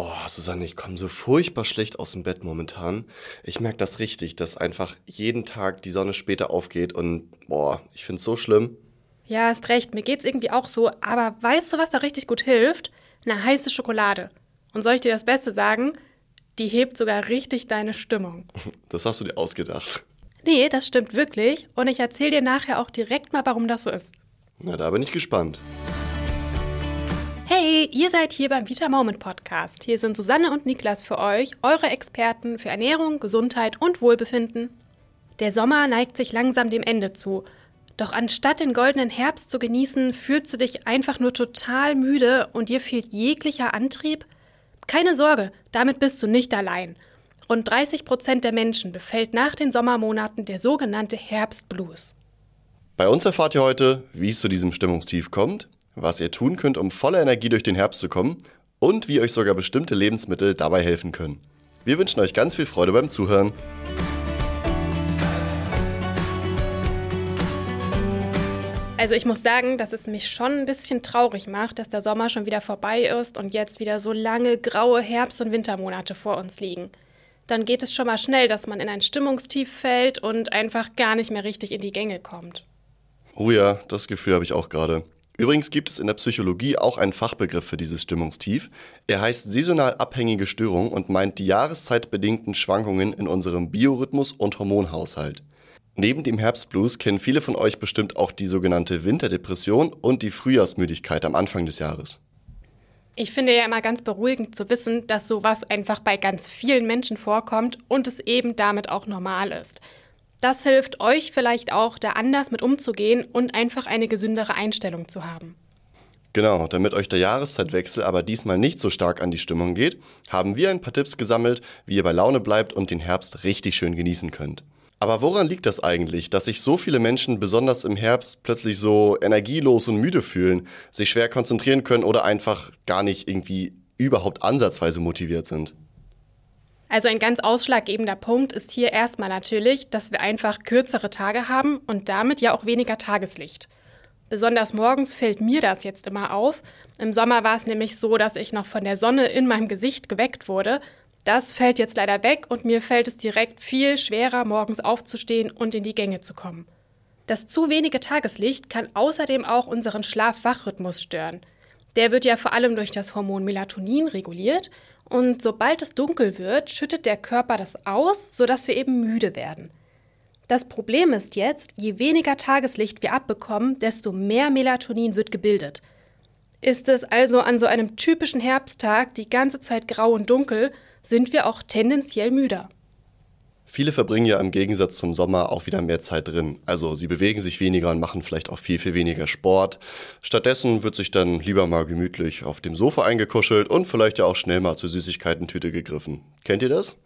Oh, Susanne, ich komme so furchtbar schlecht aus dem Bett momentan. Ich merke das richtig, dass einfach jeden Tag die Sonne später aufgeht und boah, ich finde es so schlimm. Ja, hast recht, mir geht's irgendwie auch so, aber weißt du, was da richtig gut hilft? Eine heiße Schokolade. Und soll ich dir das Beste sagen? Die hebt sogar richtig deine Stimmung. Das hast du dir ausgedacht. Nee, das stimmt wirklich und ich erzähle dir nachher auch direkt mal, warum das so ist. Na, da bin ich gespannt. Hey, ihr seid hier beim Vita Moment Podcast. Hier sind Susanne und Niklas für euch, eure Experten für Ernährung, Gesundheit und Wohlbefinden. Der Sommer neigt sich langsam dem Ende zu. Doch anstatt den goldenen Herbst zu genießen, fühlst du dich einfach nur total müde und dir fehlt jeglicher Antrieb? Keine Sorge, damit bist du nicht allein. Rund 30 Prozent der Menschen befällt nach den Sommermonaten der sogenannte Herbstblues. Bei uns erfahrt ihr heute, wie es zu diesem Stimmungstief kommt, was ihr tun könnt, um voller Energie durch den Herbst zu kommen und wie euch sogar bestimmte Lebensmittel dabei helfen können. Wir wünschen euch ganz viel Freude beim Zuhören. Also ich muss sagen, dass es mich schon ein bisschen traurig macht, dass der Sommer schon wieder vorbei ist und jetzt wieder so lange graue Herbst- und Wintermonate vor uns liegen. Dann geht es schon mal schnell, dass man in ein Stimmungstief fällt und einfach gar nicht mehr richtig in die Gänge kommt. Oh ja, das Gefühl habe ich auch gerade. Übrigens gibt es in der Psychologie auch einen Fachbegriff für dieses Stimmungstief. Er heißt saisonal abhängige Störung und meint die jahreszeitbedingten Schwankungen in unserem Biorhythmus und Hormonhaushalt. Neben dem Herbstblues kennen viele von euch bestimmt auch die sogenannte Winterdepression und die Frühjahrsmüdigkeit am Anfang des Jahres. Ich finde ja immer ganz beruhigend zu wissen, dass sowas einfach bei ganz vielen Menschen vorkommt und es eben damit auch normal ist. Das hilft euch vielleicht auch, da anders mit umzugehen und einfach eine gesündere Einstellung zu haben. Genau, damit euch der Jahreszeitwechsel aber diesmal nicht so stark an die Stimmung geht, haben wir ein paar Tipps gesammelt, wie ihr bei Laune bleibt und den Herbst richtig schön genießen könnt. Aber woran liegt das eigentlich, dass sich so viele Menschen besonders im Herbst plötzlich so energielos und müde fühlen, sich schwer konzentrieren können oder einfach gar nicht irgendwie überhaupt ansatzweise motiviert sind? Also ein ganz ausschlaggebender Punkt ist hier erstmal natürlich, dass wir einfach kürzere Tage haben und damit ja auch weniger Tageslicht. Besonders morgens fällt mir das jetzt immer auf. Im Sommer war es nämlich so, dass ich noch von der Sonne in meinem Gesicht geweckt wurde. Das fällt jetzt leider weg und mir fällt es direkt viel schwerer, morgens aufzustehen und in die Gänge zu kommen. Das zu wenige Tageslicht kann außerdem auch unseren Schlaf-Wach-Rhythmus stören. Der wird ja vor allem durch das Hormon Melatonin reguliert und sobald es dunkel wird, schüttet der Körper das aus, sodass wir eben müde werden. Das Problem ist jetzt, je weniger Tageslicht wir abbekommen, desto mehr Melatonin wird gebildet. Ist es also an so einem typischen Herbsttag die ganze Zeit grau und dunkel, sind wir auch tendenziell müder. Viele verbringen ja im Gegensatz zum Sommer auch wieder mehr Zeit drin. Also sie bewegen sich weniger und machen vielleicht auch viel, viel weniger Sport. Stattdessen wird sich dann lieber mal gemütlich auf dem Sofa eingekuschelt und vielleicht ja auch schnell mal zur Süßigkeitentüte gegriffen. Kennt ihr das?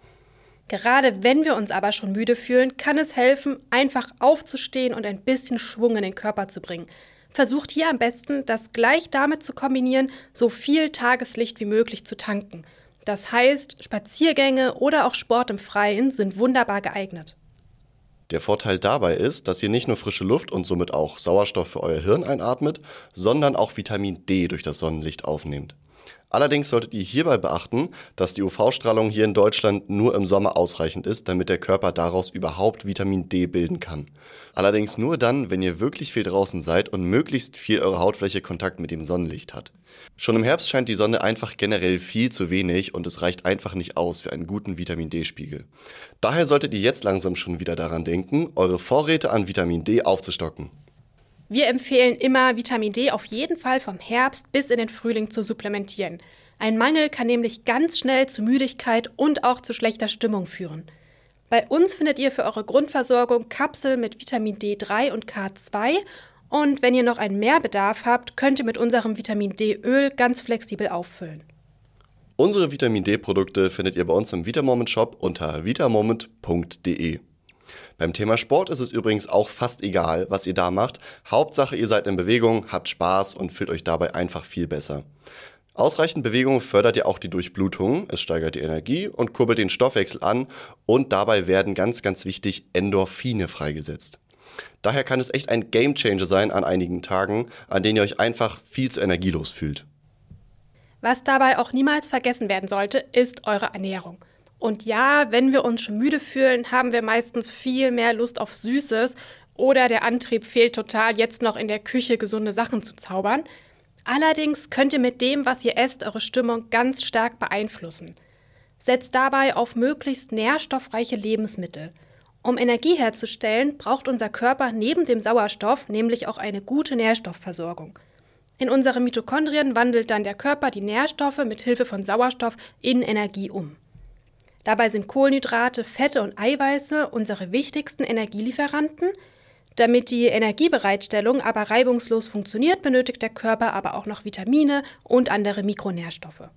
Gerade wenn wir uns aber schon müde fühlen, kann es helfen, einfach aufzustehen und ein bisschen Schwung in den Körper zu bringen. Versucht hier am besten, das gleich damit zu kombinieren, so viel Tageslicht wie möglich zu tanken – das heißt, Spaziergänge oder auch Sport im Freien sind wunderbar geeignet. Der Vorteil dabei ist, dass ihr nicht nur frische Luft und somit auch Sauerstoff für euer Hirn einatmet, sondern auch Vitamin D durch das Sonnenlicht aufnehmt. Allerdings solltet ihr hierbei beachten, dass die UV-Strahlung hier in Deutschland nur im Sommer ausreichend ist, damit der Körper daraus überhaupt Vitamin D bilden kann. Allerdings nur dann, wenn ihr wirklich viel draußen seid und möglichst viel eure Hautfläche Kontakt mit dem Sonnenlicht hat. Schon im Herbst scheint die Sonne einfach generell viel zu wenig und es reicht einfach nicht aus für einen guten Vitamin D-Spiegel. Daher solltet ihr jetzt langsam schon wieder daran denken, eure Vorräte an Vitamin D aufzustocken. Wir empfehlen immer, Vitamin D auf jeden Fall vom Herbst bis in den Frühling zu supplementieren. Ein Mangel kann nämlich ganz schnell zu Müdigkeit und auch zu schlechter Stimmung führen. Bei uns findet ihr für eure Grundversorgung Kapseln mit Vitamin D3 und K2 und wenn ihr noch einen Mehrbedarf habt, könnt ihr mit unserem Vitamin D-Öl ganz flexibel auffüllen. Unsere Vitamin D-Produkte findet ihr bei uns im Vitamoment Shop unter vitamoment.de. Beim Thema Sport ist es übrigens auch fast egal, was ihr da macht. Hauptsache, ihr seid in Bewegung, habt Spaß und fühlt euch dabei einfach viel besser. Ausreichend Bewegung fördert ja auch die Durchblutung, es steigert die Energie und kurbelt den Stoffwechsel an und dabei werden ganz, ganz wichtig Endorphine freigesetzt. Daher kann es echt ein Gamechanger sein an einigen Tagen, an denen ihr euch einfach viel zu energielos fühlt. Was dabei auch niemals vergessen werden sollte, ist eure Ernährung. Und ja, wenn wir uns schon müde fühlen, haben wir meistens viel mehr Lust auf Süßes oder der Antrieb fehlt total, jetzt noch in der Küche gesunde Sachen zu zaubern. Allerdings könnt ihr mit dem, was ihr esst, eure Stimmung ganz stark beeinflussen. Setzt dabei auf möglichst nährstoffreiche Lebensmittel. Um Energie herzustellen, braucht unser Körper neben dem Sauerstoff nämlich auch eine gute Nährstoffversorgung. In unseren Mitochondrien wandelt dann der Körper die Nährstoffe mit Hilfe von Sauerstoff in Energie um. Dabei sind Kohlenhydrate, Fette und Eiweiße unsere wichtigsten Energielieferanten. Damit die Energiebereitstellung aber reibungslos funktioniert, benötigt der Körper aber auch noch Vitamine und andere Mikronährstoffe.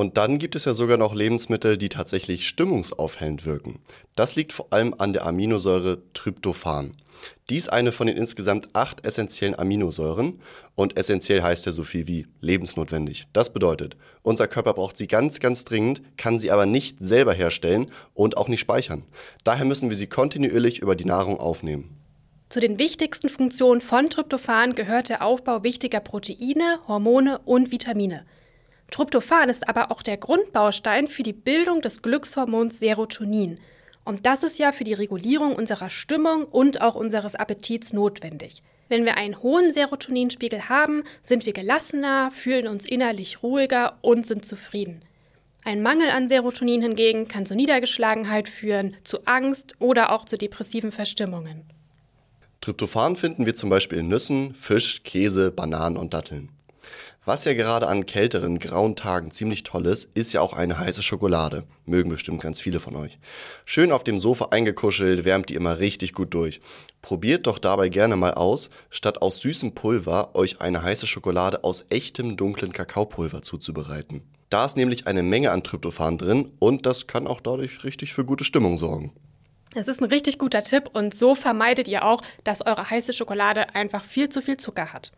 Und dann gibt es ja sogar noch Lebensmittel, die tatsächlich stimmungsaufhellend wirken. Das liegt vor allem an der Aminosäure Tryptophan. Dies eine von den insgesamt acht essentiellen Aminosäuren und essentiell heißt ja so viel wie lebensnotwendig. Das bedeutet, unser Körper braucht sie ganz, ganz dringend, kann sie aber nicht selber herstellen und auch nicht speichern. Daher müssen wir sie kontinuierlich über die Nahrung aufnehmen. Zu den wichtigsten Funktionen von Tryptophan gehört der Aufbau wichtiger Proteine, Hormone und Vitamine. Tryptophan ist aber auch der Grundbaustein für die Bildung des Glückshormons Serotonin. Und das ist ja für die Regulierung unserer Stimmung und auch unseres Appetits notwendig. Wenn wir einen hohen Serotoninspiegel haben, sind wir gelassener, fühlen uns innerlich ruhiger und sind zufrieden. Ein Mangel an Serotonin hingegen kann zu Niedergeschlagenheit führen, zu Angst oder auch zu depressiven Verstimmungen. Tryptophan finden wir zum Beispiel in Nüssen, Fisch, Käse, Bananen und Datteln. Was ja gerade an kälteren, grauen Tagen ziemlich toll ist, ist ja auch eine heiße Schokolade. Mögen bestimmt ganz viele von euch. Schön auf dem Sofa eingekuschelt, wärmt die immer richtig gut durch. Probiert doch dabei gerne mal aus, statt aus süßem Pulver euch eine heiße Schokolade aus echtem dunklen Kakaopulver zuzubereiten. Da ist nämlich eine Menge an Tryptophan drin und das kann auch dadurch richtig für gute Stimmung sorgen. Es ist ein richtig guter Tipp und so vermeidet ihr auch, dass eure heiße Schokolade einfach viel zu viel Zucker hat.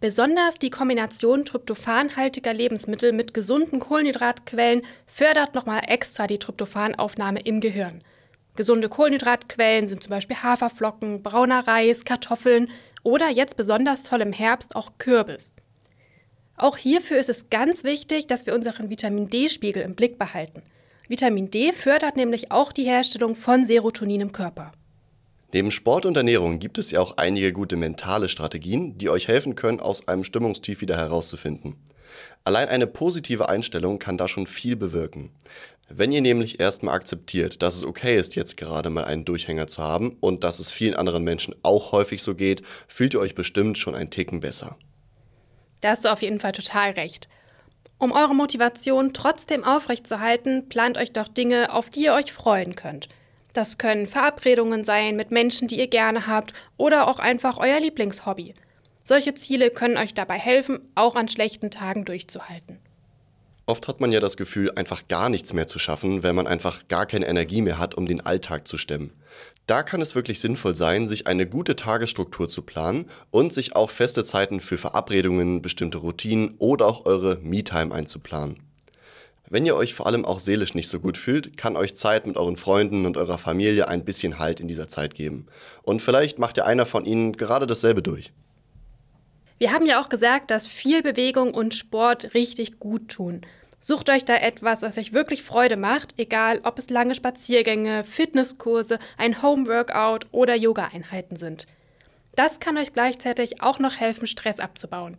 Besonders die Kombination tryptophanhaltiger Lebensmittel mit gesunden Kohlenhydratquellen fördert nochmal extra die Tryptophanaufnahme im Gehirn. Gesunde Kohlenhydratquellen sind zum Beispiel Haferflocken, brauner Reis, Kartoffeln oder jetzt besonders toll im Herbst auch Kürbis. Auch hierfür ist es ganz wichtig, dass wir unseren Vitamin D-Spiegel im Blick behalten. Vitamin D fördert nämlich auch die Herstellung von Serotonin im Körper. Neben Sport und Ernährung gibt es ja auch einige gute mentale Strategien, die euch helfen können, aus einem Stimmungstief wieder herauszufinden. Allein eine positive Einstellung kann da schon viel bewirken. Wenn ihr nämlich erstmal akzeptiert, dass es okay ist, jetzt gerade mal einen Durchhänger zu haben und dass es vielen anderen Menschen auch häufig so geht, fühlt ihr euch bestimmt schon ein Ticken besser. Da hast du auf jeden Fall total recht. Um eure Motivation trotzdem aufrechtzuerhalten, plant euch doch Dinge, auf die ihr euch freuen könnt – das können Verabredungen sein mit Menschen, die ihr gerne habt oder auch einfach euer Lieblingshobby. Solche Ziele können euch dabei helfen, auch an schlechten Tagen durchzuhalten. Oft hat man ja das Gefühl, einfach gar nichts mehr zu schaffen, wenn man einfach gar keine Energie mehr hat, um den Alltag zu stemmen. Da kann es wirklich sinnvoll sein, sich eine gute Tagesstruktur zu planen und sich auch feste Zeiten für Verabredungen, bestimmte Routinen oder auch eure Me-Time einzuplanen. Wenn ihr euch vor allem auch seelisch nicht so gut fühlt, kann euch Zeit mit euren Freunden und eurer Familie ein bisschen Halt in dieser Zeit geben. Und vielleicht macht ja einer von ihnen gerade dasselbe durch. Wir haben ja auch gesagt, dass viel Bewegung und Sport richtig gut tun. Sucht euch da etwas, was euch wirklich Freude macht, egal ob es lange Spaziergänge, Fitnesskurse, ein Homeworkout oder Yoga-Einheiten sind. Das kann euch gleichzeitig auch noch helfen, Stress abzubauen.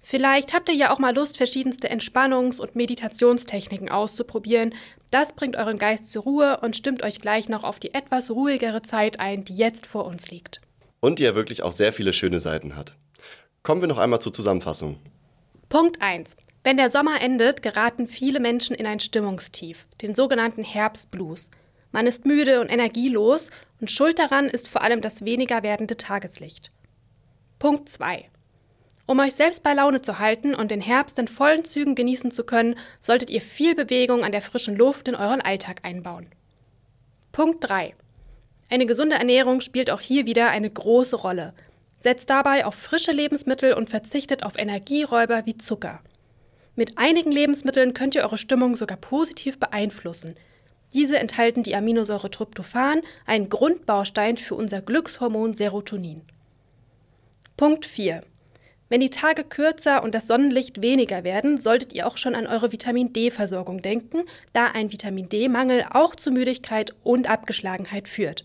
Vielleicht habt ihr ja auch mal Lust, verschiedenste Entspannungs- und Meditationstechniken auszuprobieren. Das bringt euren Geist zur Ruhe und stimmt euch gleich noch auf die etwas ruhigere Zeit ein, die jetzt vor uns liegt. Und die ja wirklich auch sehr viele schöne Seiten hat. Kommen wir noch einmal zur Zusammenfassung. Punkt 1. Wenn der Sommer endet, geraten viele Menschen in ein Stimmungstief, den sogenannten Herbstblues. Man ist müde und energielos und schuld daran ist vor allem das weniger werdende Tageslicht. Punkt 2. Um euch selbst bei Laune zu halten und den Herbst in vollen Zügen genießen zu können, solltet ihr viel Bewegung an der frischen Luft in euren Alltag einbauen. Punkt 3. Eine gesunde Ernährung spielt auch hier wieder eine große Rolle. Setzt dabei auf frische Lebensmittel und verzichtet auf Energieräuber wie Zucker. Mit einigen Lebensmitteln könnt ihr eure Stimmung sogar positiv beeinflussen. Diese enthalten die Aminosäure Tryptophan, einen Grundbaustein für unser Glückshormon Serotonin. Punkt 4. Wenn die Tage kürzer und das Sonnenlicht weniger werden, solltet ihr auch schon an eure Vitamin D-Versorgung denken, da ein Vitamin D-Mangel auch zu Müdigkeit und Abgeschlagenheit führt.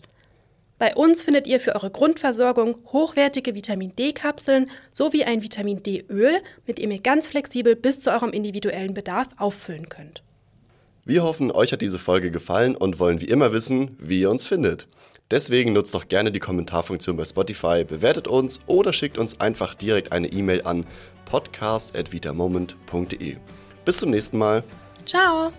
Bei uns findet ihr für eure Grundversorgung hochwertige Vitamin D-Kapseln sowie ein Vitamin D-Öl, mit dem ihr ganz flexibel bis zu eurem individuellen Bedarf auffüllen könnt. Wir hoffen, euch hat diese Folge gefallen und wollen wie immer wissen, wie ihr uns findet. Deswegen nutzt doch gerne die Kommentarfunktion bei Spotify, bewertet uns oder schickt uns einfach direkt eine E-Mail an podcast.vitamoment.de. Bis zum nächsten Mal. Ciao!